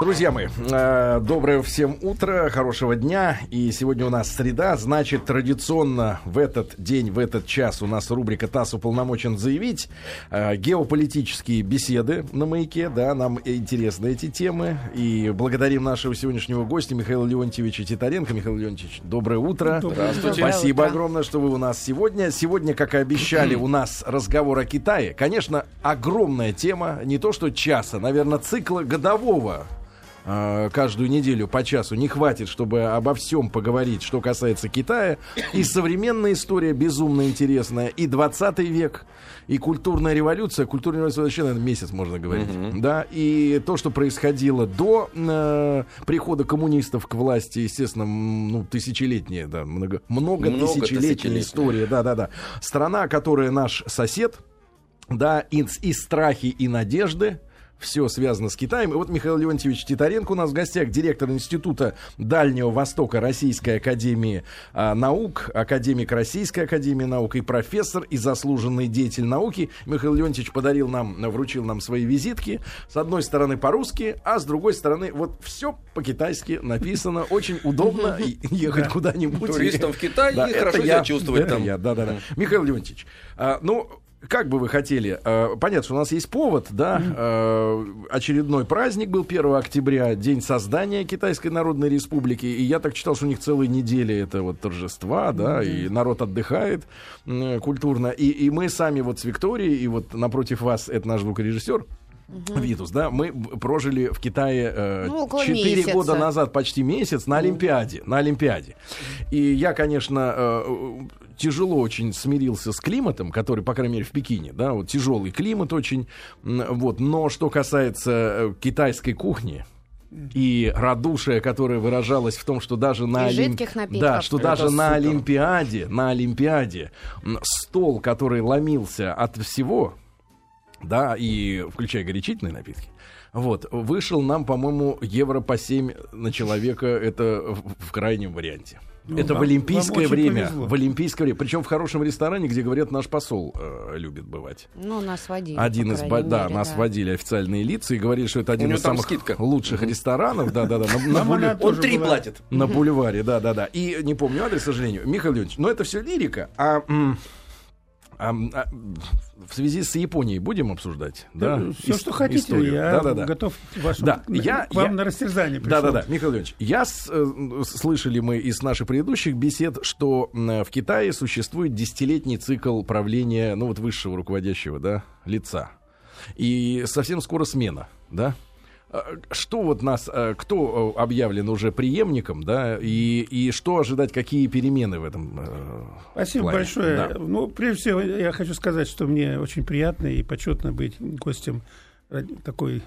Друзья мои, э, доброе всем утро, хорошего дня. И сегодня у нас среда, значит, традиционно в этот день, в этот час у нас рубрика «ТАСС уполномочен заявить». Э, геополитические беседы на маяке, да, нам интересны эти темы. И благодарим нашего сегодняшнего гостя Михаила Леонтьевича Титаренко. Михаил Леонтьевич, доброе утро. Здравствуйте. Спасибо утро. огромное, что вы у нас сегодня. Сегодня, как и обещали, у нас разговор о Китае. Конечно, огромная тема, не то что часа, наверное, цикла годового э, каждую неделю по часу не хватит, чтобы обо всем поговорить, что касается Китая. И современная история безумно интересная, и 20 век, и культурная революция. Культурная революция вообще, наверное, месяц можно говорить. Да, и то, что происходило до э, прихода коммунистов к власти, естественно, ну, тысячелетняя, да, много, много, Много тысячелетняя тысячелетняя. история, да-да-да. Страна, которая наш сосед, да, и, и страхи, и надежды. Все связано с Китаем. И вот Михаил Леонтьевич Титаренко у нас в гостях, директор Института Дальнего Востока Российской Академии а, Наук, академик Российской Академии Наук и профессор и заслуженный деятель науки. Михаил Леонтьевич подарил нам, вручил нам свои визитки. С одной стороны по-русски, а с другой стороны вот все по-китайски написано. Очень удобно ехать куда-нибудь. Туристам в Китай и хорошо себя чувствовать там. да, да, да. Михаил Леонтьевич, а, ну, как бы вы хотели, а, понятно, что у нас есть повод, да, а, очередной праздник был 1 октября, день создания Китайской Народной Республики, и я так читал, что у них целые недели это вот торжества, да, и народ отдыхает культурно, и, и мы сами вот с Викторией, и вот напротив вас это наш звукорежиссер, Витус, да, мы прожили в Китае э, Ну, около 4 месяца. года назад, почти месяц, на Олимпиаде, на Олимпиаде. И я, конечно, э, тяжело очень смирился с климатом, который, по крайней мере, в Пекине, да, вот тяжелый климат очень, вот. Но что касается э, китайской кухни, и радушие, которое выражалось в том, что даже на И Олим- жидких напитков. да, что Это даже на. Олимпиаде, на Олимпиаде стол, который ломился от всего, да, и включая горячительные напитки, вот, вышел нам, по-моему, евро по 7 на человека, это в, в крайнем варианте. Ну, это вам- в олимпийское время. повезло. В олимпийское время. Причем в хорошем ресторане, где, говорят, наш посол э, любит бывать. Ну, нас водили. Один из, ба- да, мере, нас да. водили официальные лица и говорили, что это один из самых скидка. лучших ресторанов, да, да, да, на, на она Он три была. платит. на бульваре, да, да, да. И не помню адрес, к сожалению. Михаил Леонидович, но это все лирика. А, м, а, а, в связи с Японией будем обсуждать? Да, все, ис- что хотите, историю? я Да, да, да. готов вашу, Да, на- я- к вам я- на растерзание Да, пришел. да, да, Михаил Леонидович, я с- э, слышали мы из наших предыдущих бесед, что в Китае существует десятилетний цикл правления, ну вот высшего руководящего, да, лица. И совсем скоро смена, да? А, Что вот нас, э, кто э, объявлен уже преемником, да, и, и что ожидать, какие перемены в этом? э, Спасибо плане? большое. Да. Ну, прежде всего, я хочу сказать, что мне очень приятно и почетно быть гостем такой,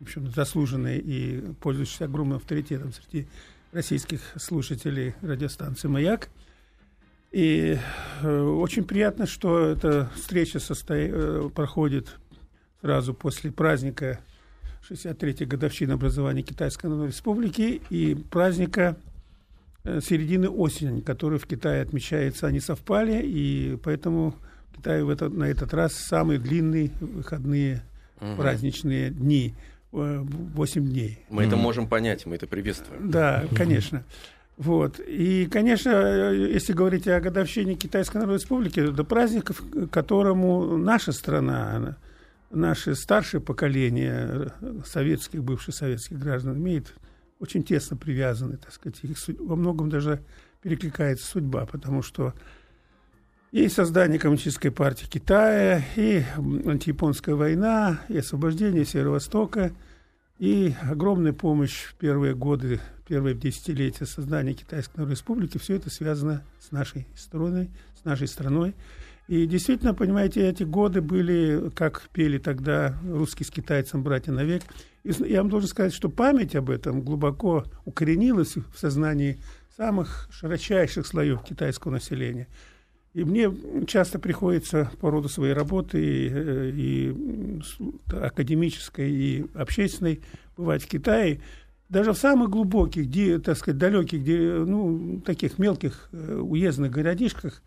в общем, заслуженной и пользующейся огромным авторитетом среди российских слушателей радиостанции «Маяк». И э, очень приятно, что эта встреча состо- э, проходит сразу после праздника 63-й годовщины образования Китайской Народной Республики и праздника э, середины осени, который в Китае отмечается, они совпали, и поэтому в Китае в этот, на этот раз самые длинные выходные праздничные дни, э, 8 дней. Мы это можем понять, мы это приветствуем. Да, конечно. Вот. И, конечно, э, если говорить о годовщине Китайской Народной Республики, это праздник, к которому наша страна, она- наше старшее поколение э, советских, бывших советских граждан имеет очень тесно привязаны, так сказать, их во многом даже перекликается судьба, потому что и создание Коммунистической партии Китая, и антияпонская война, и освобождение Северо-Востока, и огромная помощь в первые годы, первые десятилетия создания Китайской Народной Республики, все это связано с нашей страной, с нашей страной. И действительно, понимаете, эти годы были, как пели тогда русский с китайцем «Братья навек». И я вам должен сказать, что память об этом глубоко укоренилась в сознании самых широчайших слоев китайского населения. И мне часто приходится по роду своей работы и, э, и, с- академической, и общественной бывать в Китае. Даже в самых глубоких, где, так сказать, далеких, где, ну, таких мелких э, уездных городишках,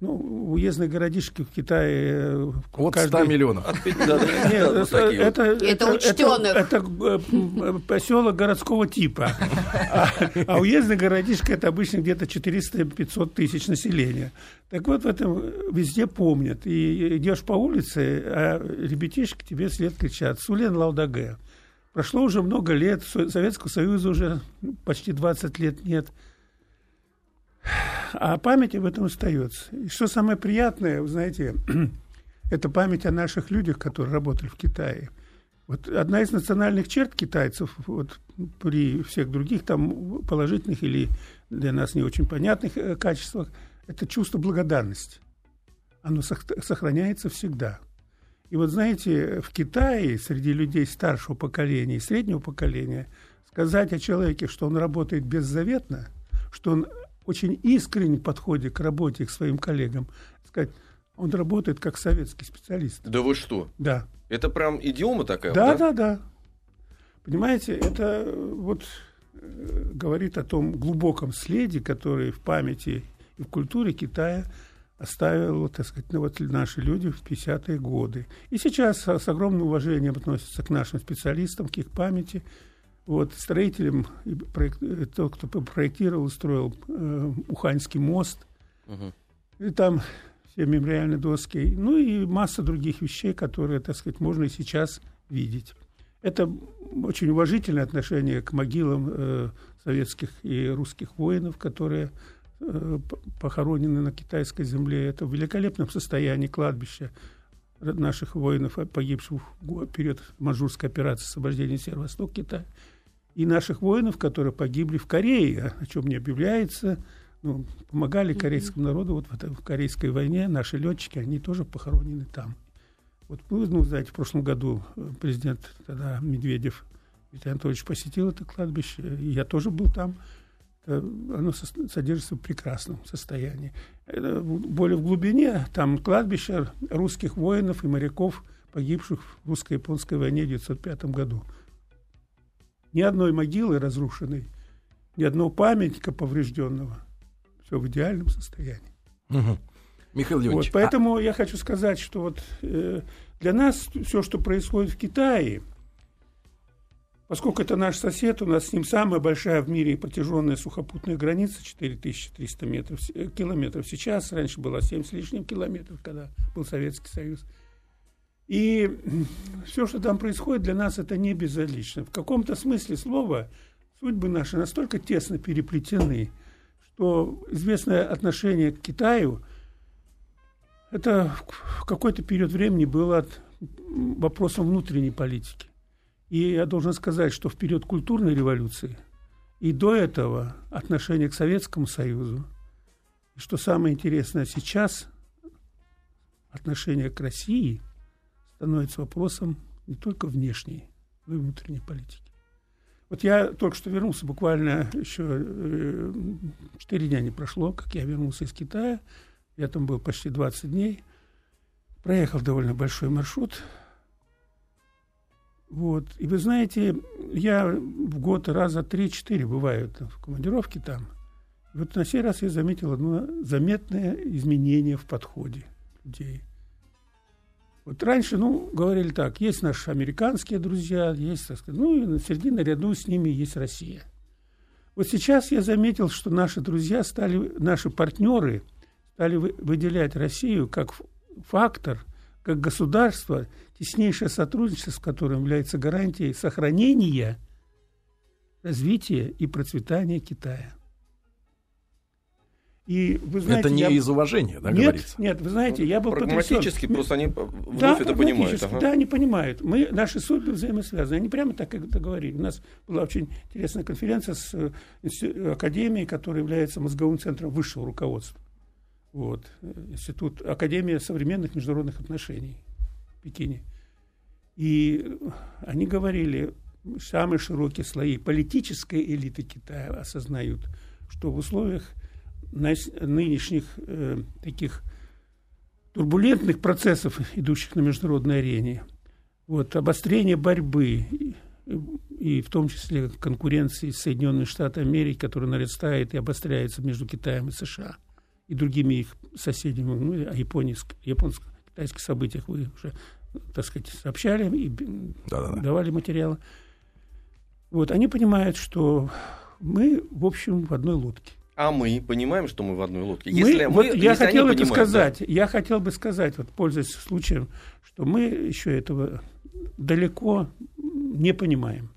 ну, уездные городишки в Китае... Э, От каждый... 100 миллионов. Это, учтенных. Это, это поселок городского типа. А, а уездный городишко это обычно где-то 400-500 тысяч населения. Так вот, в этом везде помнят. И идешь по улице, а ребятишки тебе след кричат «Сулен Лаудаге». Прошло уже много лет, Советского Союза уже почти 20 лет нет – а память об этом остается. И что самое приятное, вы знаете, это память о наших людях, которые работали в Китае. Вот одна из национальных черт китайцев, вот при всех других там положительных или для нас не очень понятных э, качествах, это чувство благодарности. Оно сохраняется всегда. И вот знаете, в Китае среди людей старшего поколения и среднего поколения сказать о человеке, что он работает беззаветно, что он очень искренне подходе к работе к своим коллегам. Сказать, он работает как советский специалист. Да вы что? Да. Это прям идиома такая? Да, да, да. да. Понимаете, это вот э, говорит о том глубоком следе, который в памяти и в культуре Китая оставил, так сказать, ну, вот наши люди в 50-е годы. И сейчас с огромным уважением относятся к нашим специалистам, к их памяти – вот, строителем, проект, э, тот, кто проектировал, строил э, Уханьский мост. Угу. И там все мемориальные доски. Ну и масса других вещей, которые, так сказать, можно и сейчас видеть. Это очень уважительное отношение к могилам э, советских и русских воинов, которые э, похоронены на китайской земле. Это в великолепном состоянии кладбища наших воинов, погибших в период Манжурской операции освобождения Северо-Восток Китая и наших воинов, которые погибли в Корее, о чем не объявляется. Ну, помогали корейскому народу вот в, этой, в Корейской войне. Наши летчики, они тоже похоронены там. Вот, ну, ну знаете, в прошлом году э, президент тогда Медведев Виталий Анатольевич посетил это кладбище, и я тоже был там. Оно содержится в прекрасном состоянии. Более в глубине, там кладбище русских воинов и моряков, погибших в русско-японской войне в 1905 году ни одной могилы разрушенной, ни одного памятника поврежденного. Все в идеальном состоянии. Угу. Михаил Леонидович. Вот, поэтому а... я хочу сказать, что вот э, для нас все, что происходит в Китае, поскольку это наш сосед, у нас с ним самая большая в мире протяженная сухопутная граница, 4300 метров, э, километров сейчас, раньше было 7 с лишним километров, когда был Советский Союз – и все, что там происходит, для нас это не безразлично. В каком-то смысле слова судьбы наши настолько тесно переплетены, что известное отношение к Китаю это в какой-то период времени было вопросом внутренней политики. И я должен сказать, что в период культурной революции и до этого отношение к Советскому Союзу, и что самое интересное сейчас, отношение к России – становится вопросом не только внешней, но и внутренней политики. Вот я только что вернулся, буквально еще э, 4 дня не прошло, как я вернулся из Китая. Я там был почти 20 дней. Проехал довольно большой маршрут. Вот. И вы знаете, я в год раза 3-4 бываю в командировке там. И вот на сей раз я заметил одно заметное изменение в подходе людей. Вот раньше, ну, говорили так, есть наши американские друзья, есть, так сказать, ну, и на среди наряду с ними есть Россия. Вот сейчас я заметил, что наши друзья стали, наши партнеры стали выделять Россию как фактор, как государство, теснейшее сотрудничество с которым является гарантией сохранения, развития и процветания Китая. И вы знаете, это не я... из уважения, да, нет, говорится? Нет, вы знаете, я был Прагматически, потрясен. просто они вновь да, это понимают. Ага. Да, они понимают. Мы, наши судьбы взаимосвязаны. Они прямо так это говорили. У нас была очень интересная конференция с э, Академией, которая является мозговым центром высшего руководства. Вот. Институт, Академия современных международных отношений в Пекине. И они говорили, самые широкие слои политической элиты Китая осознают, что в условиях нынешних э, таких турбулентных процессов, идущих на международной арене, вот, обострение борьбы, и, и в том числе конкуренции с Соединенными Штатами Америки, которая нарастает и обостряется между Китаем и США, и другими их соседями, ну, о японско-китайских событиях вы уже, так сказать, сообщали и Да-да-да. давали материалы. Вот, они понимают, что мы, в общем, в одной лодке. А мы понимаем, что мы в одной лодке. Если мы, вот я хотел это понимают, сказать. Да? Я хотел бы сказать, вот пользуясь случаем, что мы еще этого далеко не понимаем.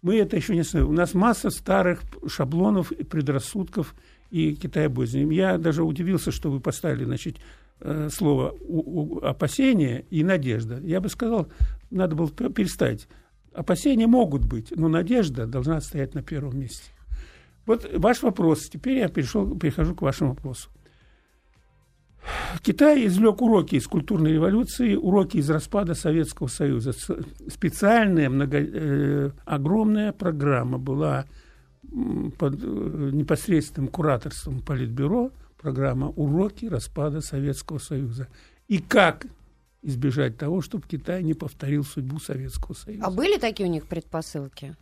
Мы это еще не знаем. У нас масса старых шаблонов и предрассудков и китаебозней. Я даже удивился, что вы поставили, значит, э, слово опасение и надежда. Я бы сказал, надо было переставить. Опасения могут быть, но надежда должна стоять на первом месте. Вот ваш вопрос. Теперь я перешел, перехожу к вашему вопросу. Китай извлек уроки из культурной революции, уроки из распада Советского Союза. Специальная, много, э, огромная программа была под э, непосредственным кураторством Политбюро, программа «Уроки распада Советского Союза». И как избежать того, чтобы Китай не повторил судьбу Советского Союза. А были такие у них предпосылки?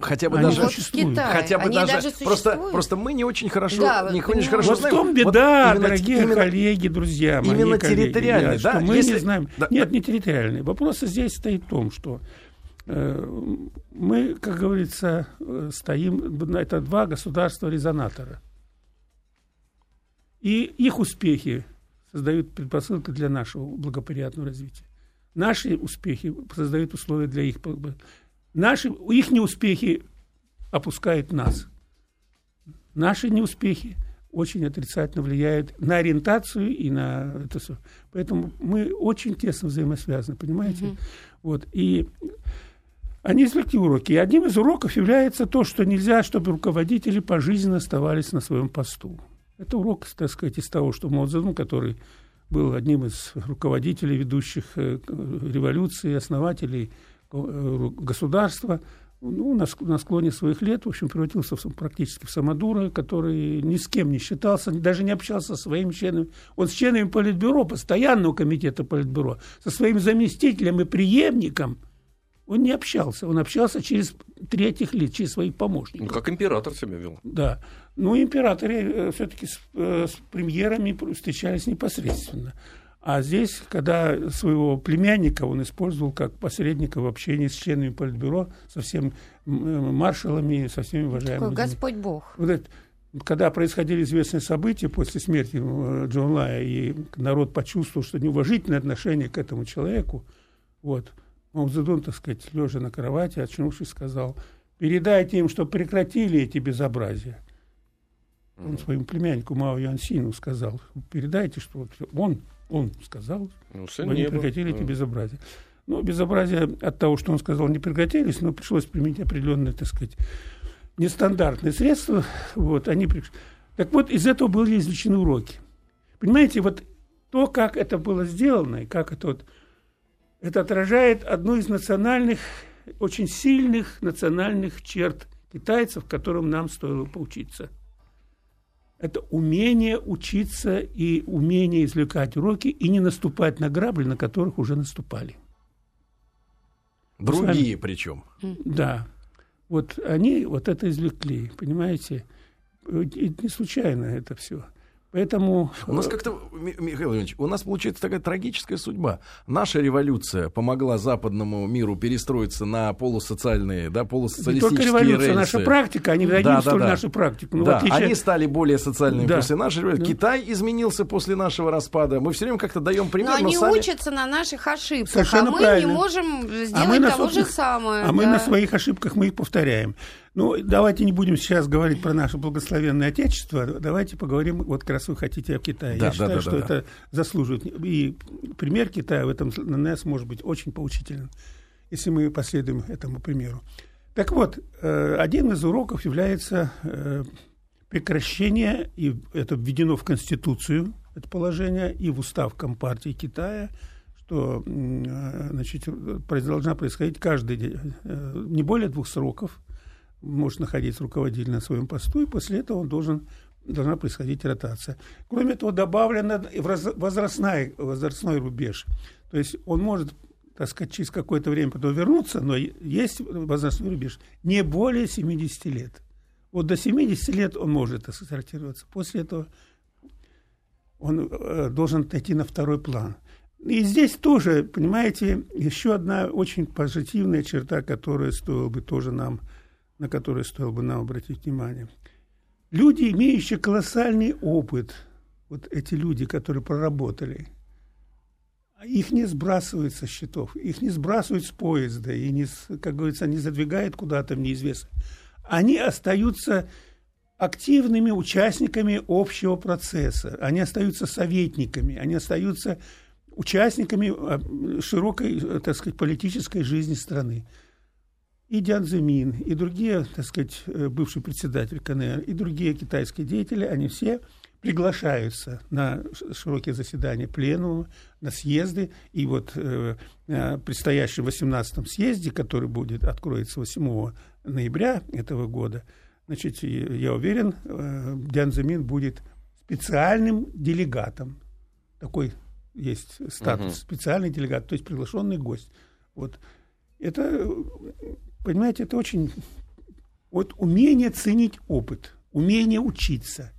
Хотя бы Они даже существуют. Хотя бы Они даже, даже просто, просто мы не очень хорошо, да, не очень хорошо вот знаем. в том беда, вот дорогие именно, коллеги, друзья, мои именно коллеги, территориальный, да, мы если, не знаем. Да, Нет, не территориальный. Вопрос здесь стоит в том, что э, мы, как говорится, э, стоим, это два государства-резонатора. И их успехи создают предпосылки для нашего благоприятного развития. Наши успехи создают условия для их Наши, их неуспехи опускают нас. Наши неуспехи очень отрицательно влияют на ориентацию и на это все. Поэтому мы очень тесно взаимосвязаны, понимаете? Mm-hmm. Вот. И они извлекли уроки. И одним из уроков является то, что нельзя, чтобы руководители пожизненно оставались на своем посту. Это урок, так сказать, из того, что Цзэдун, который был одним из руководителей ведущих э, революции, основателей Э, государства, ну, на, на склоне своих лет, в общем, превратился в, практически в самодура, который ни с кем не считался, даже не общался со своими членами. Он с членами Политбюро, постоянного комитета Политбюро, со своим заместителем и преемником он не общался. Он общался через третьих лиц, через своих помощников. Ну, как император себя вел. Да. Ну, императоры э, все-таки с, э, с премьерами встречались непосредственно. А здесь, когда своего племянника он использовал как посредника в общении с членами Политбюро, со всеми маршалами, со всеми уважаемыми. Такой Господь Бог. Вот это, когда происходили известные события после смерти э, Джон Лая, и народ почувствовал, что неуважительное отношение к этому человеку, вот, Мао Цзэдун, так сказать, лежа на кровати, очнувшись, сказал, передайте им, что прекратили эти безобразия. Он своему племяннику Мао Янсину сказал, передайте, что вот он он сказал, ну, вы не прекратили эти безобразия. Ну, безобразия от того, что он сказал, не прекратились, но пришлось применить определенные, так сказать, нестандартные средства. Вот, они... Так вот, из этого были извлечены уроки. Понимаете, вот то, как это было сделано, и как это вот, это отражает одну из национальных, очень сильных национальных черт китайцев, которым нам стоило поучиться – это умение учиться и умение извлекать уроки и не наступать на грабли, на которых уже наступали. Другие причем. Да. Вот они вот это извлекли, понимаете? И не случайно это все. Поэтому... У нас как-то, Михаил Ильич, у нас получается такая трагическая судьба. Наша революция помогла западному миру перестроиться на полусоциальные, да, полусоциалистические Не только революция, рельсы. наша практика, они да, да, да. нашу практику. Ну, да, отличие... они стали более социальными да. после нашей революции. Да. Китай изменился после нашего распада. Мы все время как-то даем пример, но, но они сами... учатся на наших ошибках, Совершенно а мы правильно. не можем сделать а мы того на... же самое. А да. мы на своих ошибках мы их повторяем. Ну, давайте не будем сейчас говорить про наше благословенное Отечество. Давайте поговорим, вот как раз вы хотите о Китае. Да, Я да, считаю, да, что да, это да. заслуживает. И пример Китая в этом на нас может быть очень поучителен, если мы последуем этому примеру. Так вот, э, один из уроков является э, прекращение, и это введено в Конституцию, это положение, и в устав Компартии Китая, что э, значит, должна происходить каждый, не более двух сроков – может находиться руководитель на своем посту, и после этого он должен, должна происходить ротация. Кроме того, добавлено возрастной, возрастной рубеж. То есть он может так сказать, через какое-то время потом вернуться, но есть возрастной рубеж не более 70 лет. Вот до 70 лет он может сортироваться. После этого он э, должен отойти на второй план. И здесь тоже, понимаете, еще одна очень позитивная черта, которая стоило бы тоже нам, на которую стоило бы нам обратить внимание. Люди, имеющие колоссальный опыт, вот эти люди, которые проработали, их не сбрасывают со счетов, их не сбрасывают с поезда, и, не, как говорится, не задвигают куда-то в неизвестность. Они остаются активными участниками общего процесса, они остаются советниками, они остаются участниками а, широкой, так сказать, политической жизни страны. И Дян Зимин, и другие, так сказать, э, бывший председатель КНР, и другие китайские деятели, они все приглашаются на широкие заседания пленума, на съезды. И вот э, э предстоящем 18-м съезде, который будет, откроется 8 ноября этого года, значит, я уверен, э, Дян Зимин будет специальным делегатом. Такой есть статус, угу. специальный делегат, то есть приглашенный гость. Вот. Это, понимаете, это очень... Вот умение ценить опыт, умение учиться,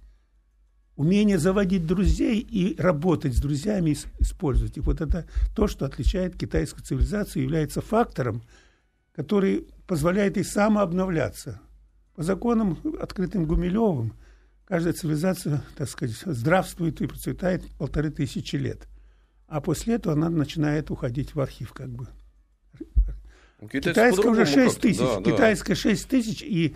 умение заводить друзей и работать с друзьями, использовать их. Вот это то, что отличает китайскую цивилизацию, является фактором, который позволяет ей самообновляться. По законам, открытым Гумилевым, каждая цивилизация, так сказать, здравствует и процветает полторы тысячи лет а после этого она начинает уходить в архив как бы. Китайская уже 6 тысяч, да, китайская 6 тысяч, и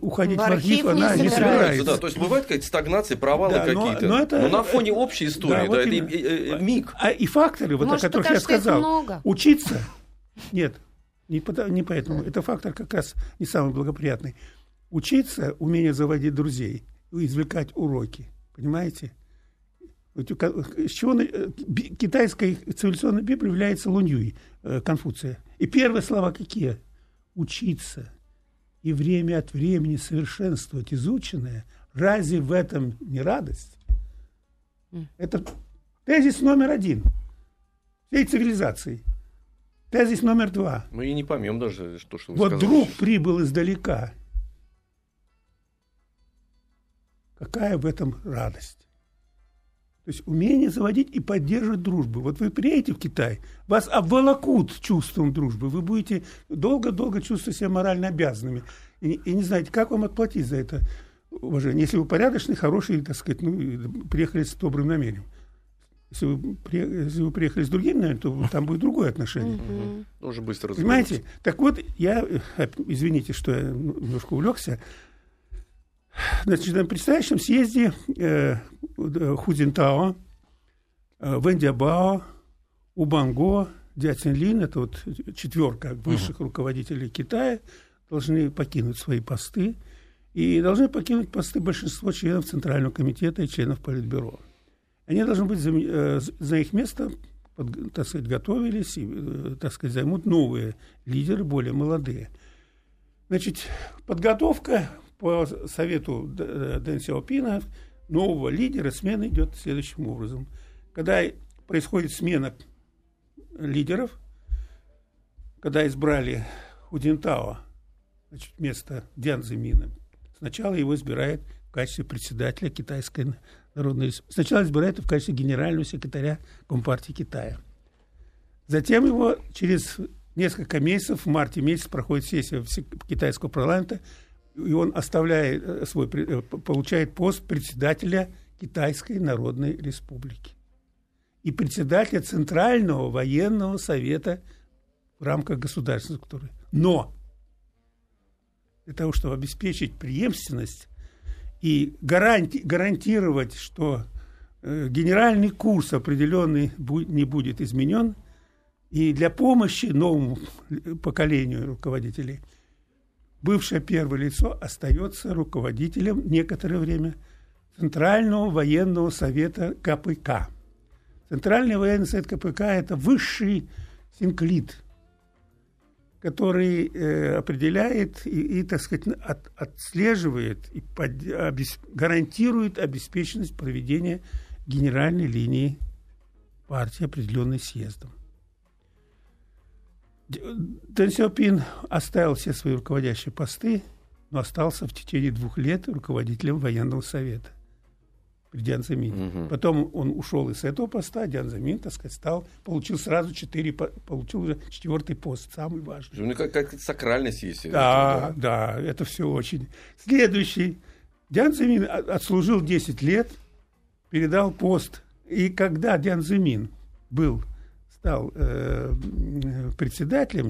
уходить в архив, в архив она не собирается. Да, то есть бывают какие-то стагнации, провалы да, какие-то. Но, это, но на фоне общей истории, да, да вот это и, и, и, миг. А, и факторы, вот, Может, о которых я сказал, много. учиться, нет, не, не поэтому, это фактор как раз не самый благоприятный. Учиться, умение заводить друзей, извлекать уроки, понимаете? С чего э, китайская цивилизационная Библия является Луньюй, э, Конфуция. И первые слова какие? Учиться и время от времени совершенствовать изученное. Разве в этом не радость? Это тезис номер один всей цивилизации. Тезис номер два. Мы и не поймем даже, что, что вы Вот сказали. друг прибыл издалека. Какая в этом радость? То есть умение заводить и поддерживать дружбу. Вот вы приедете в Китай, вас обволокут чувством дружбы, вы будете долго-долго чувствовать себя морально обязанными. И, и не знаете, как вам отплатить за это уважение. Если вы порядочный, хороший, так сказать, ну, приехали с добрым намерением. Если вы, если вы приехали с другим, наверное, то там будет другое отношение. Тоже быстро Понимаете? Так вот, я, э, извините, что я немножко увлекся, Значит, на предстоящем съезде э, Худинтао, э, Вендиабао, Убанго, Дятин это вот четверка высших uh-huh. руководителей Китая, должны покинуть свои посты. И должны покинуть посты большинство членов Центрального комитета и членов Политбюро. Они должны быть за, э, за их место, под, так сказать, готовились и, э, так сказать, займут новые лидеры, более молодые. Значит, подготовка по совету Дэн Сяопина нового лидера смена идет следующим образом. Когда происходит смена лидеров, когда избрали Худинтао значит, вместо Дян Зимина, сначала его избирает в качестве председателя Китайской Народной Республики. Сначала избирает в качестве генерального секретаря Компартии Китая. Затем его через несколько месяцев, в марте месяц проходит сессия китайского парламента, и он оставляет э, свой, э, получает пост председателя Китайской Народной Республики и председателя Центрального военного совета в рамках государственной структуры. Но для того, чтобы обеспечить преемственность и гаранти, гарантировать, что э, генеральный курс определенный не будет изменен, и для помощи новому поколению руководителей – бывшее первое лицо остается руководителем некоторое время Центрального военного совета КПК. Центральный военный совет КПК – это высший синклит, который э, определяет и, и, так сказать, от, отслеживает и под, обес, гарантирует обеспеченность проведения генеральной линии партии, определенной съездом. Дэн Сяопин оставил все свои руководящие посты, но остался в течение двух лет руководителем военного совета. при Диан Угу. Потом он ушел из этого поста, Диан так сказать, стал, получил сразу четыре, получил уже четвертый пост, самый важный. Ну, как, как сакральность есть. Да, это, да, да, это все очень. Следующий. Диан отслужил 10 лет, передал пост. И когда Диан был, стал э, председателем,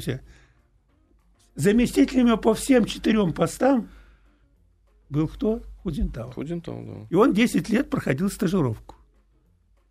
заместителем по всем четырем постам был кто? Худинтау. Худинтау, да. И он 10 лет проходил стажировку.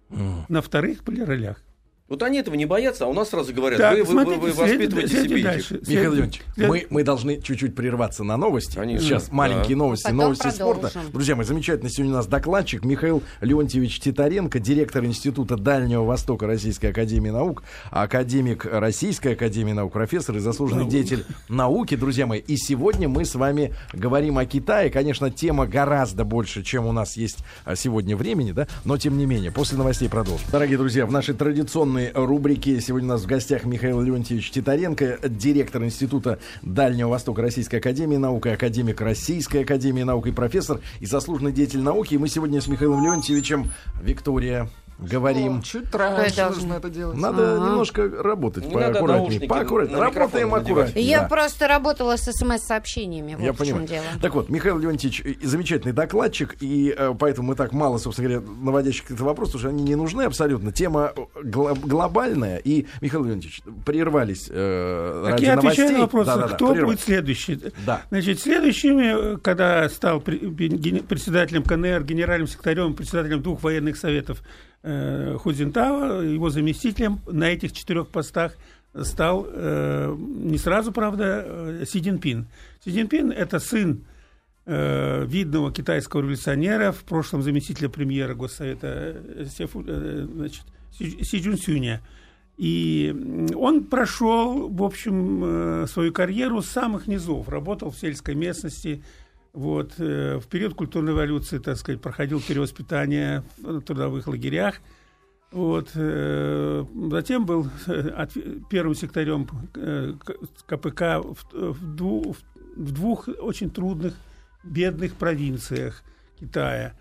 Mm. На вторых полиролях. Вот они этого не боятся, а у нас сразу говорят, так, вы, смотрите, вы, вы воспитываете след, себе дальше, этих. Михаил Леонидович, мы, мы должны чуть-чуть прерваться на новости. Конечно, Сейчас да. маленькие новости, Потом новости продолжим. спорта. Друзья мои, замечательно сегодня у нас докладчик Михаил Леонтьевич Титаренко, директор Института Дальнего Востока Российской Академии Наук, академик Российской Академии Наук, профессор и заслуженный Наук. деятель науки, друзья мои. И сегодня мы с вами говорим о Китае. Конечно, тема гораздо больше, чем у нас есть а, сегодня времени, да, но тем не менее, после новостей продолжим. Дорогие друзья, в нашей традиционной рубрике. Сегодня у нас в гостях Михаил Леонтьевич Титаренко, директор Института Дальнего Востока Российской Академии Наук и академик Российской Академии Наук и профессор и заслуженный деятель науки. И мы сегодня с Михаилом Леонтьевичем, Виктория, говорим. О, чуть раньше нужно это делать. Надо ага. немножко работать поаккуратнее. Поаккуратнее. Работаем аккуратнее. Я да. просто работала с смс-сообщениями. Вот Я понимаю. Дело. Так вот, Михаил Леонтьевич замечательный докладчик, и э, поэтому мы так мало, собственно говоря, наводящих это вопрос, потому что они не нужны абсолютно. Тема гл- глобальная, и, Михаил Леонтьевич, прервались э, так ради я новостей. отвечаю на вопрос, да, да, кто да, будет следующий. Да. Значит, следующими, когда стал председателем КНР, генеральным секретарем, председателем двух военных советов э, Худзинтава, его заместителем на этих четырех постах стал э, не сразу, правда, э, Си Цзиньпин. Си Цзиньпин – это сын э, видного китайского революционера, в прошлом заместителя премьера Госсовета э, Сефу, э, значит, Си, Джунсюня. И он прошел, в общем, э, свою карьеру с самых низов. Работал в сельской местности, вот, э, в период культурной революции, так сказать, проходил перевоспитание в трудовых лагерях. Вот, э, затем был э, первым секретарем КПК в, двух, очень трудных, бедных провинциях Китая.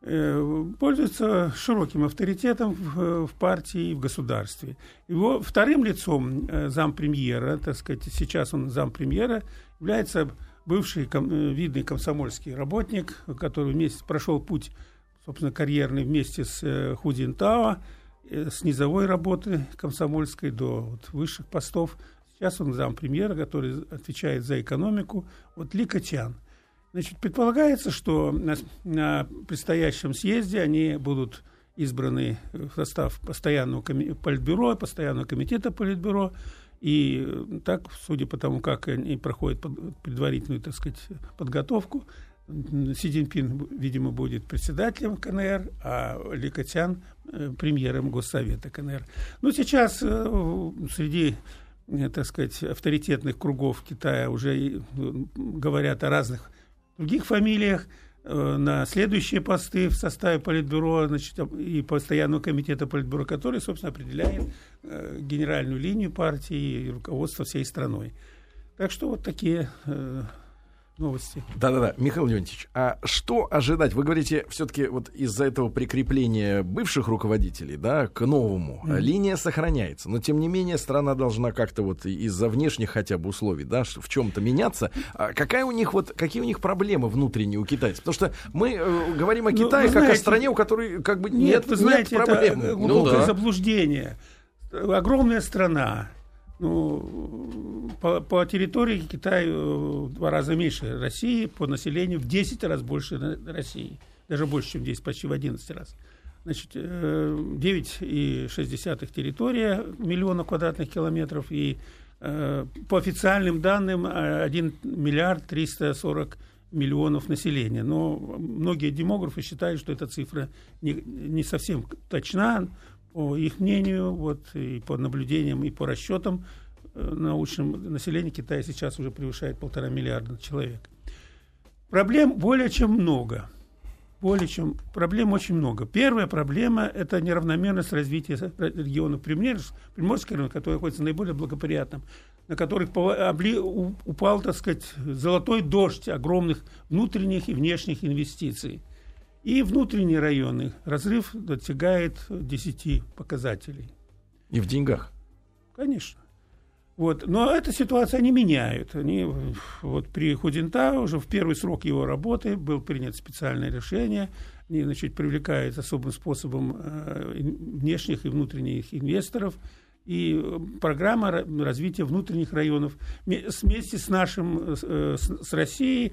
Пользуется широким авторитетом в партии и в государстве. Его вторым лицом зампремьера, так сказать, сейчас он зампремьера, является бывший ком, э, видный комсомольский работник, который вместе прошел путь, собственно, карьерный вместе с э, Худинтао, э, с низовой работы комсомольской до вот, высших постов. Сейчас он зампремьера, который отвечает за экономику. Вот Ли Катян. Значит, предполагается, что на, на предстоящем съезде они будут избраны в состав постоянного коми- политбюро, постоянного комитета политбюро, и э, так, судя по тому, как они проходят предварительную, так сказать, подготовку, Си Цзиньпин, видимо, будет председателем КНР, а Ли Катян э, премьером Госсовета КНР. Ну, сейчас э, среди, так сказать, авторитетных кругов Китая уже говорят о разных других фамилиях. Э, на следующие посты в составе Политбюро значит, и постоянного комитета Политбюро, который, собственно, определяет э, генеральную линию партии и руководство всей страной. Так что вот такие э, новости. Да-да-да, Михаил Леонтьевич, а что ожидать? Вы говорите, все-таки вот из-за этого прикрепления бывших руководителей, да, к новому, mm. линия сохраняется, но тем не менее страна должна как-то вот из-за внешних хотя бы условий, да, в чем-то меняться. А какая у них вот, какие у них проблемы внутренние у китайцев? Потому что мы э, говорим о ну, Китае ну, как знаете, о стране, у которой как бы нет, нет, вы знаете, нет проблем. Это глубокое ну, да. заблуждение. Огромная страна, ну, по, по территории Китай в два раза меньше России, по населению в 10 раз больше России. Даже больше, чем 10, почти в 11 раз. Значит, 9,6 э, территория, миллиона квадратных километров, и э, по официальным данным 1 миллиард 340 миллионов населения. Но многие демографы считают, что эта цифра не, не совсем точна, по их мнению, вот, и по наблюдениям, и по расчетам э, научным, население Китая сейчас уже превышает полтора миллиарда человек. Проблем более чем много. Более чем проблем очень много. Первая проблема – это неравномерность развития региона Приморск, Приморский район, который находится наиболее благоприятным, на которых упал, так сказать, золотой дождь огромных внутренних и внешних инвестиций. И внутренние районы разрыв достигает 10 показателей. И в деньгах? Конечно. Вот. Но эта ситуация они меняют. Они, вот при Худинта уже в первый срок его работы был принято специальное решение. Они значит, привлекают особым способом э, внешних и внутренних инвесторов. И программа развития внутренних районов вместе с нашим, э, с, Россией, э,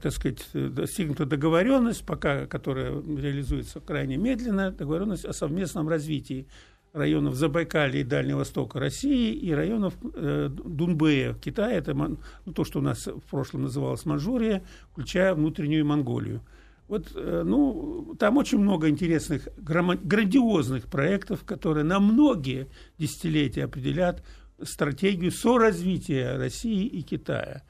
так сказать, достигнута договоренность, пока, которая реализуется крайне медленно, договоренность о совместном развитии районов Забайкалья и Дальнего Востока России и районов э, Дунбэя Китая, это ну, то, что у нас в прошлом называлось Манчжурия, включая внутреннюю Монголию. Вот, э, ну, там очень много интересных, грандиозных проектов, которые на многие десятилетия определят стратегию соразвития России и Китая.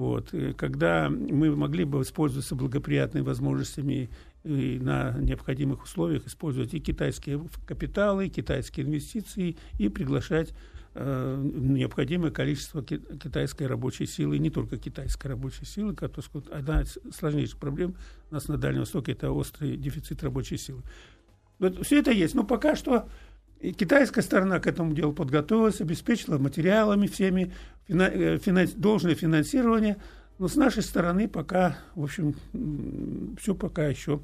Вот, когда мы могли бы воспользоваться благоприятными возможностями и на необходимых условиях использовать и китайские капиталы, и китайские инвестиции, и приглашать э, необходимое количество китайской рабочей силы, не только китайской рабочей силы, которая одна из сложнейших проблем у нас на Дальнем Востоке – это острый дефицит рабочей силы. Вот все это есть, но пока что китайская сторона к этому делу подготовилась, обеспечила материалами всеми, фина, э, финанс, должное финансирование – но с нашей стороны пока, в общем, все пока еще,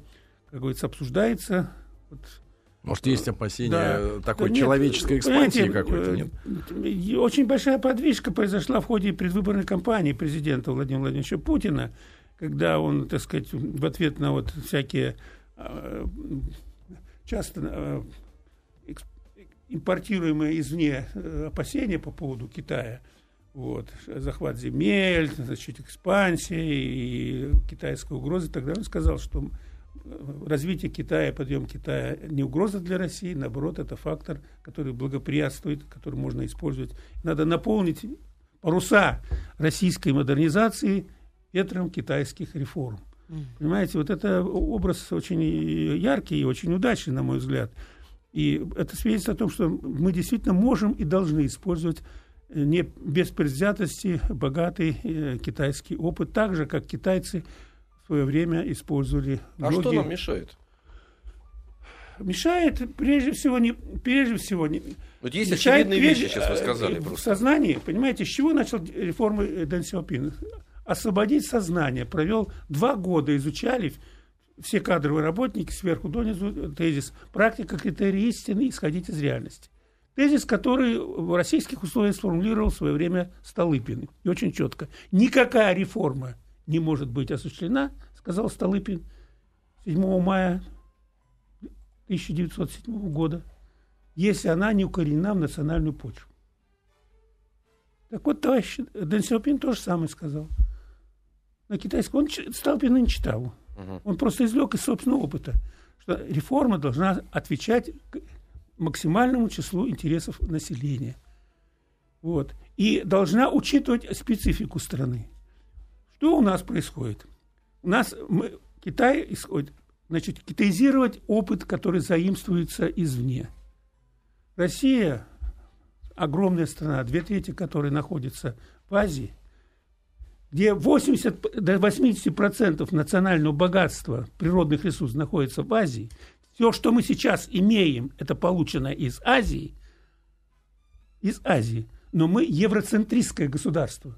как говорится, обсуждается. Вот. Может, есть опасения да. такой да нет, человеческой экспансии какой-то? Нет? Э, очень большая подвижка произошла в ходе предвыборной кампании президента Владимира Владимировича Путина, когда он, так сказать, в ответ на вот всякие э, часто э, импортируемые извне опасения по поводу Китая – вот, захват земель, значит, экспансия и китайская угроза. Тогда он сказал, что развитие Китая, подъем Китая не угроза для России, наоборот, это фактор, который благоприятствует, который можно использовать. Надо наполнить паруса российской модернизации ветром китайских реформ. Понимаете, вот это образ очень яркий и очень удачный, на мой взгляд. И это свидетельствует о том, что мы действительно можем и должны использовать не без предвзятости богатый э, китайский опыт, так же, как китайцы в свое время использовали. А многие... что нам мешает? Мешает прежде всего не прежде всего не. Вот есть мешает, очевидные вещи, сейчас вы э, сказали. В просто. сознании, понимаете, с чего начал реформы Дэн Сяопин? Освободить сознание. Провел два года, изучали все кадровые работники сверху донизу тезис «Практика, критерии истины, исходить из реальности». Тезис, который в российских условиях сформулировал в свое время Столыпин. И очень четко. Никакая реформа не может быть осуществлена, сказал Столыпин 7 мая 1907 года, если она не укоренена в национальную почву. Так вот, товарищ Дэн Сяопин тоже самое сказал. На китайском он Столыпина не читал. Он просто извлек из собственного опыта, что реформа должна отвечать максимальному числу интересов населения. Вот. И должна учитывать специфику страны. Что у нас происходит? У нас мы, Китай исходит, значит, китаизировать опыт, который заимствуется извне. Россия огромная страна, две трети которой находится в Азии, где 80 до 80% национального богатства природных ресурсов находится в Азии, все, что мы сейчас имеем, это получено из Азии, из Азии, но мы евроцентристское государство.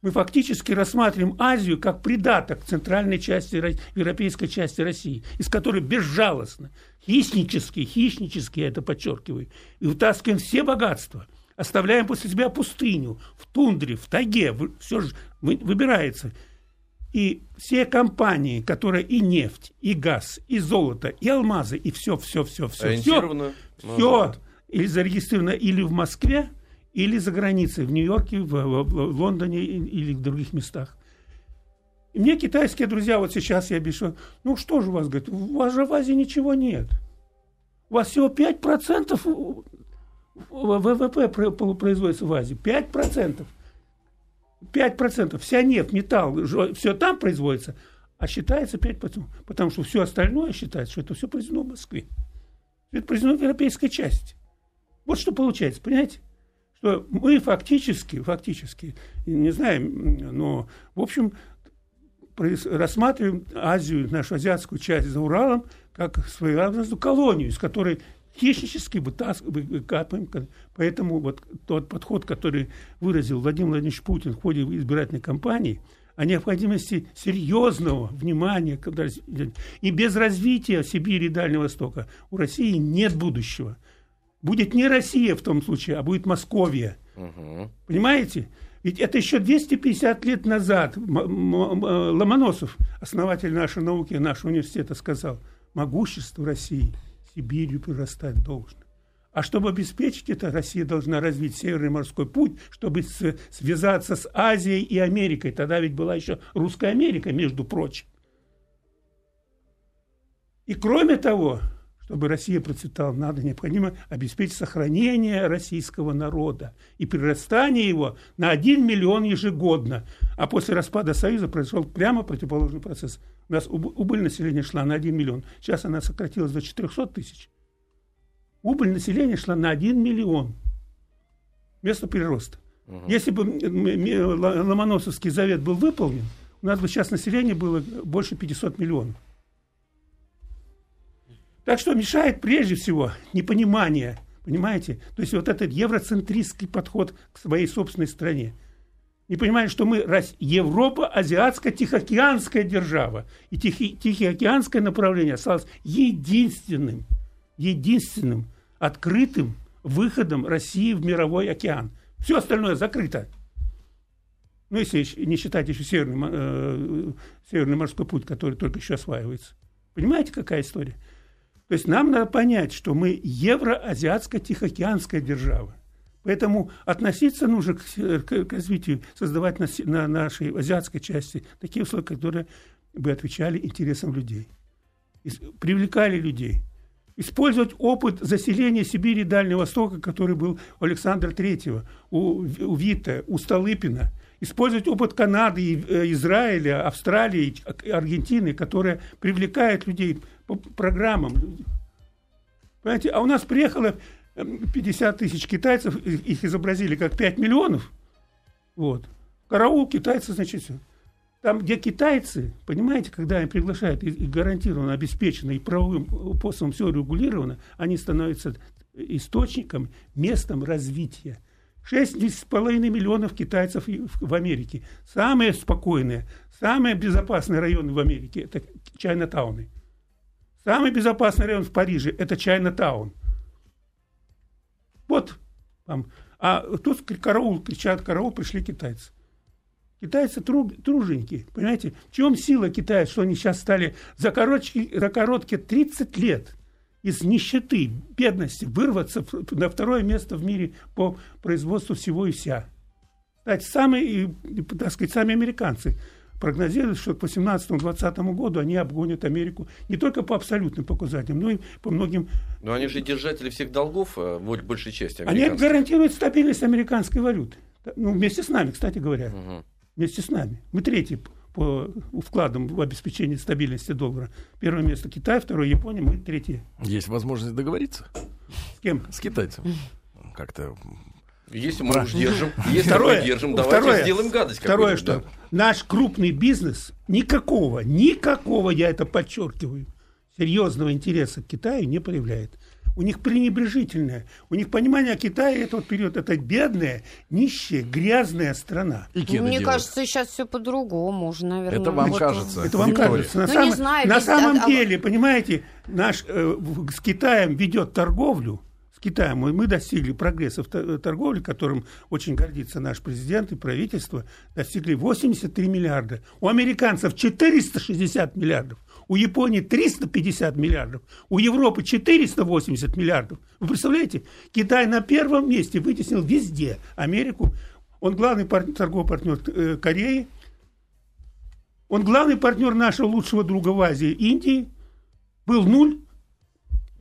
Мы фактически рассматриваем Азию как придаток центральной части, европейской части России, из которой безжалостно, хищнически, хищнически я это подчеркиваю, и вытаскиваем все богатства, оставляем после себя пустыню, в тундре, в тайге, все же выбирается – и все компании, которые и нефть, и газ, и золото, и алмазы, и все, все, все, все, все, все или зарегистрировано или в Москве, или за границей, в Нью-Йорке, в, в, в Лондоне или в других местах. И мне китайские друзья, вот сейчас я пишу, ну что же у вас, говорит, у вас же в Азии ничего нет. У вас всего 5% ВВП производится в Азии. 5%. 5%, вся нефть, металл, все там производится, а считается 5%, потому что все остальное считается, что это все произведено в Москве. Это произведено в европейской части. Вот что получается, понимаете? Что мы фактически, фактически, не знаем, но, в общем, рассматриваем Азию, нашу азиатскую часть за Уралом, как своеобразную колонию, из которой хищнически выкапываем. Поэтому вот тот подход, который выразил Владимир Владимирович Путин в ходе избирательной кампании – о необходимости серьезного внимания и без развития Сибири и Дальнего Востока у России нет будущего. Будет не Россия в том случае, а будет Московия. Угу. Понимаете? Ведь это еще 250 лет назад Ломоносов, основатель нашей науки, нашего университета, сказал, могущество России Сибирью прирастать должно. А чтобы обеспечить это, Россия должна развить Северный морской путь, чтобы связаться с Азией и Америкой. Тогда ведь была еще Русская Америка, между прочим. И кроме того, чтобы Россия процветала, надо необходимо обеспечить сохранение российского народа и прирастание его на 1 миллион ежегодно. А после распада Союза произошел прямо противоположный процесс. У нас убыль населения шла на 1 миллион. Сейчас она сократилась до 400 тысяч убыль населения шла на 1 миллион вместо прироста. Угу. Если бы Ломоносовский завет был выполнен, у нас бы сейчас население было больше 500 миллионов. Так что мешает прежде всего непонимание, понимаете? То есть вот этот евроцентристский подход к своей собственной стране. Не понимает, что мы Европа, азиатско-тихоокеанская держава. И Тихоокеанское направление осталось единственным – единственным открытым выходом России в мировой океан. Все остальное закрыто. Ну, если не считать еще Северный, э, Северный морской путь, который только еще осваивается. Понимаете, какая история? То есть нам надо понять, что мы евроазиатско-тихоокеанская держава. Поэтому относиться нужно к, к, к развитию, создавать на, на нашей азиатской части такие условия, которые бы отвечали интересам людей. И привлекали людей использовать опыт заселения Сибири и Дальнего Востока, который был у Александра Третьего, у, у Вита, у Столыпина, использовать опыт Канады, э, Израиля, Австралии, Аргентины, которые привлекают людей по программам. Понимаете, а у нас приехало 50 эм, тысяч китайцев, их изобразили как 5 миллионов. Вот. Караул китайцы, значит, все. Там, где китайцы, понимаете, когда они приглашают и, гарантированно обеспечено, и правовым способом все регулировано, они становятся источником, местом развития. 6,5 миллионов китайцев в Америке. Самые спокойные, самые безопасные районы в Америке – это Чайна-тауны. Самый безопасный район в Париже – это Чайна-таун. Вот там. А тут караул, кричат караул, пришли китайцы. Китайцы тру, труженики, понимаете? В чем сила Китая, что они сейчас стали за, короткие, за короткие 30 лет из нищеты, бедности вырваться на второе место в мире по производству всего и вся. Кстати, самые, так сказать, сами американцы прогнозируют, что к 2018-2020 году они обгонят Америку не только по абсолютным показателям, но и по многим... Но они же держатели всех долгов, э, большей части Они гарантируют стабильность американской валюты. Ну, вместе с нами, кстати говоря. Угу вместе с нами. Мы третий по вкладам в обеспечение стабильности доллара. Первое место Китай, второе Япония, мы третье. Есть возможность договориться? С кем? С китайцем. Как-то если мы уж держим, если второе, мы держим, давайте второе, сделаем гадость. Второе, что да. наш крупный бизнес никакого, никакого, я это подчеркиваю, серьезного интереса к Китаю не проявляет у них пренебрежительное. У них понимание о Китае этот период это бедная, нищая, грязная страна. И Мне делают. кажется, сейчас все по-другому уже, наверное. Это вам вот кажется. Это вам Виктория. кажется. На, ну, сам, знаю, на ведь, самом а, деле, понимаете, наш э, с Китаем ведет торговлю. С Китаем мы, достигли прогресса в торговле, которым очень гордится наш президент и правительство, достигли 83 миллиарда. У американцев 460 миллиардов у Японии 350 миллиардов, у Европы 480 миллиардов. Вы представляете, Китай на первом месте вытеснил везде Америку. Он главный пар- торговый партнер э, Кореи. Он главный партнер нашего лучшего друга в Азии, Индии. Был нуль.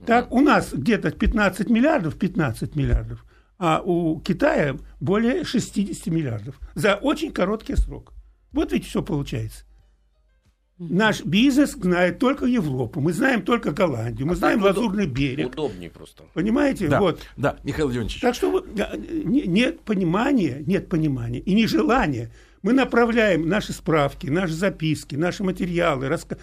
Так, у нас где-то 15 миллиардов, 15 миллиардов, а у Китая более 60 миллиардов за очень короткий срок. Вот ведь все получается. Наш бизнес знает только Европу, мы знаем только Голландию, мы а знаем Лазурный берег. Удобнее просто. Понимаете? Да, вот. да, Михаил Леонидович. Так что нет понимания, нет понимания и нежелания Мы направляем наши справки, наши записки, наши материалы, раска...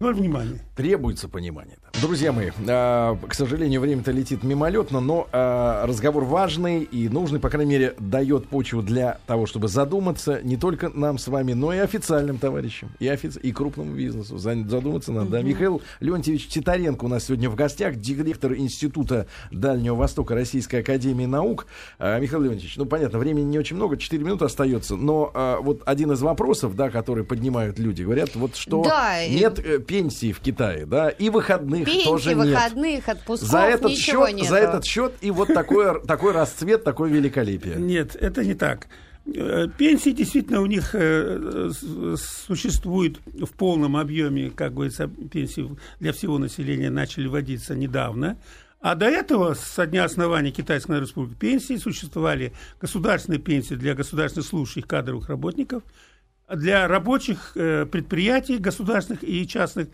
Ноль внимания. Требуется понимание. Друзья мои, э, к сожалению, время-то летит мимолетно, но э, разговор важный и нужный, по крайней мере, дает почву для того, чтобы задуматься не только нам с вами, но и официальным товарищам, и, офици- и крупному бизнесу. Задуматься надо. Да. Михаил Леонтьевич Титаренко у нас сегодня в гостях, директор Института Дальнего Востока Российской Академии Наук. Э, Михаил Леонтьевич, ну понятно, времени не очень много, 4 минуты остается, но э, вот один из вопросов, да, которые поднимают люди, говорят, вот что да, нет э, пенсии в Китае, да, и выходных Пенсии, тоже нет. выходных, отпусков, за этот ничего счет, За этот счет и вот такой, такой расцвет, такое великолепие. Нет, это не так. Э, пенсии действительно у них э, существуют в полном объеме, как говорится, пенсии для всего населения начали вводиться недавно. А до этого, со дня основания Китайской Народной Республики, пенсии существовали государственные пенсии для государственных служащих кадровых работников – для рабочих э, предприятий государственных и частных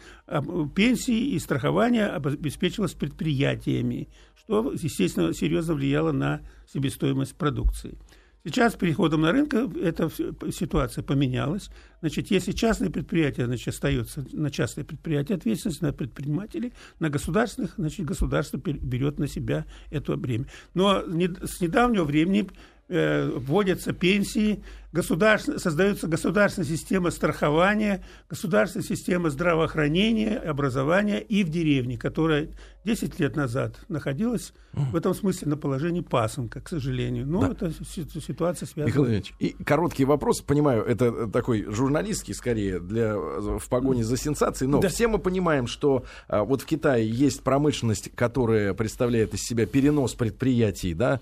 пенсии и страхование обеспечивалось предприятиями, что, естественно, серьезно влияло на себестоимость продукции. Сейчас с переходом на рынок эта ситуация поменялась. Значит, если частные предприятия, значит, остается на частные предприятия ответственность, на предпринимателей, на государственных, значит, государство берет на себя это бремя. Но с недавнего времени э, вводятся пенсии государство, создается государственная система страхования, государственная система здравоохранения, образования и в деревне, которая 10 лет назад находилась в этом смысле на положении пасынка, к сожалению. Но да. эта ситуация связана. Михаил Ильич, и короткий вопрос, понимаю, это такой журналистский скорее для, в погоне за сенсацией, но да. все мы понимаем, что а, вот в Китае есть промышленность, которая представляет из себя перенос предприятий, да,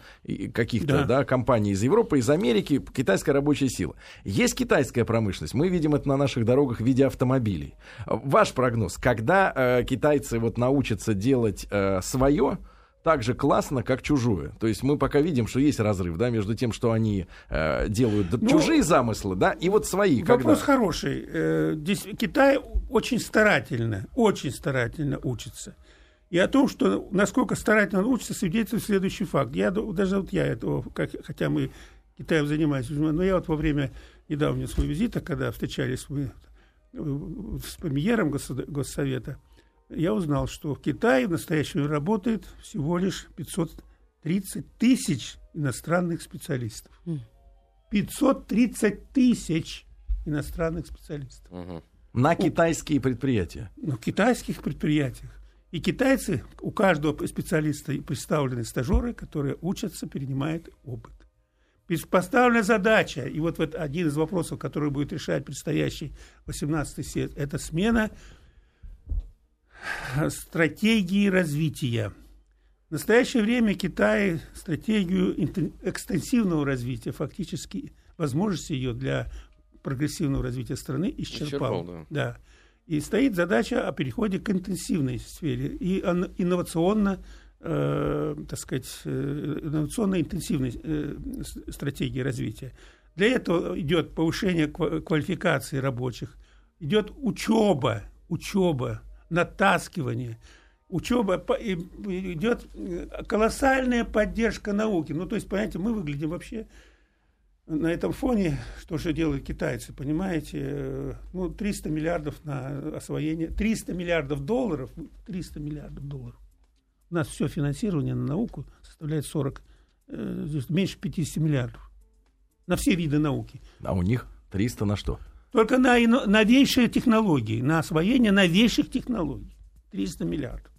каких-то, да. да, компаний из Европы, из Америки, китайская рабочая рабочая сила. Есть китайская промышленность, мы видим это на наших дорогах в виде автомобилей. Ваш прогноз, когда э, китайцы вот научатся делать э, свое, так же классно, как чужое. То есть мы пока видим, что есть разрыв, да, между тем, что они э, делают ну, чужие замыслы, да, и вот свои. Вопрос когда... хороший. Э, здесь Китай очень старательно, очень старательно учится. И о том, что насколько старательно учится, свидетельствует следующий факт. Я даже вот я этого, как, хотя мы Китаем занимаюсь. Но я вот во время недавнего своего визита, когда встречались мы э, с премьером Госсовета, я узнал, что в Китае в настоящее время работает всего лишь 530 тысяч иностранных специалистов. 530 тысяч иностранных специалистов. Угу. На китайские предприятия? На китайских предприятиях. И китайцы, у каждого специалиста представлены стажеры, которые учатся, перенимают опыт поставлена задача, и вот, вот один из вопросов, который будет решать предстоящий 18-й съезд, это смена стратегии развития. В настоящее время Китай стратегию экстенсивного развития, фактически возможности ее для прогрессивного развития страны исчерпал. исчерпал да. да. И стоит задача о переходе к интенсивной сфере и инновационно э, так сказать, э, инновационной интенсивной э, стратегии развития. Для этого идет повышение квалификации рабочих, идет учеба, учеба, натаскивание, учеба, идет колоссальная поддержка науки. Ну, то есть, понимаете, мы выглядим вообще на этом фоне, что же делают китайцы, понимаете, ну, 300 миллиардов на освоение, 300 миллиардов долларов, 300 миллиардов долларов у нас все финансирование на науку составляет 40, э, меньше 50 миллиардов. На все виды науки. А у них 300 на что? Только на новейшие технологии, на освоение новейших технологий. 300 миллиардов.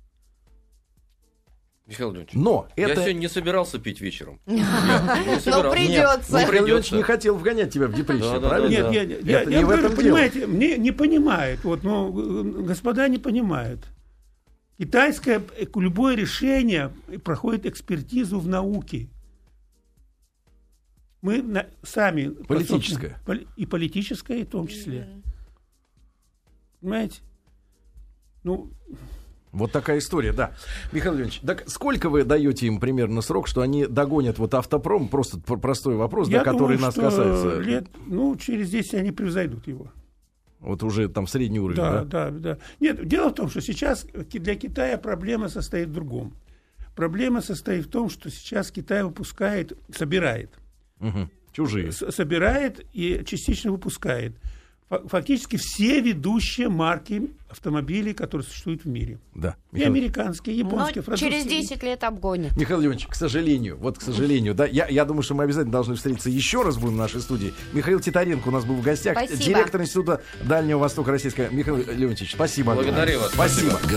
Михаил Леонидович, но я это... сегодня не собирался пить вечером. Но придется. Михаил Леонидович не хотел вгонять тебя в депрессию, правильно? Нет, нет, я, говорю, понимаете, мне не понимают. Вот, ну, господа не понимают. Китайское любое решение проходит экспертизу в науке. Мы на, сами... Политическое. И политическое, в том числе. Mm-hmm. Понимаете? Ну, вот такая история, да. Михаил Леонидович, так сколько вы даете им примерно срок, что они догонят вот автопром? Просто простой вопрос, Я да, который думаю, нас касается. Лет, ну, через 10 они превзойдут его. Вот уже там средний уровень, да? Да, да, да. Нет, дело в том, что сейчас для Китая проблема состоит в другом. Проблема состоит в том, что сейчас Китай выпускает, собирает. Угу. Чужие. собирает и частично выпускает фактически все ведущие марки автомобилей, которые существуют в мире. Да. И американские, и японские, Но через 10 лет обгонят. Михаил Леонидович, к сожалению, вот к сожалению, да, я, я думаю, что мы обязательно должны встретиться еще раз будем в нашей студии. Михаил Титаренко у нас был в гостях, спасибо. директор Института Дальнего Востока Российского. Михаил Леонидович, спасибо. Благодарю вас. Спасибо. спасибо.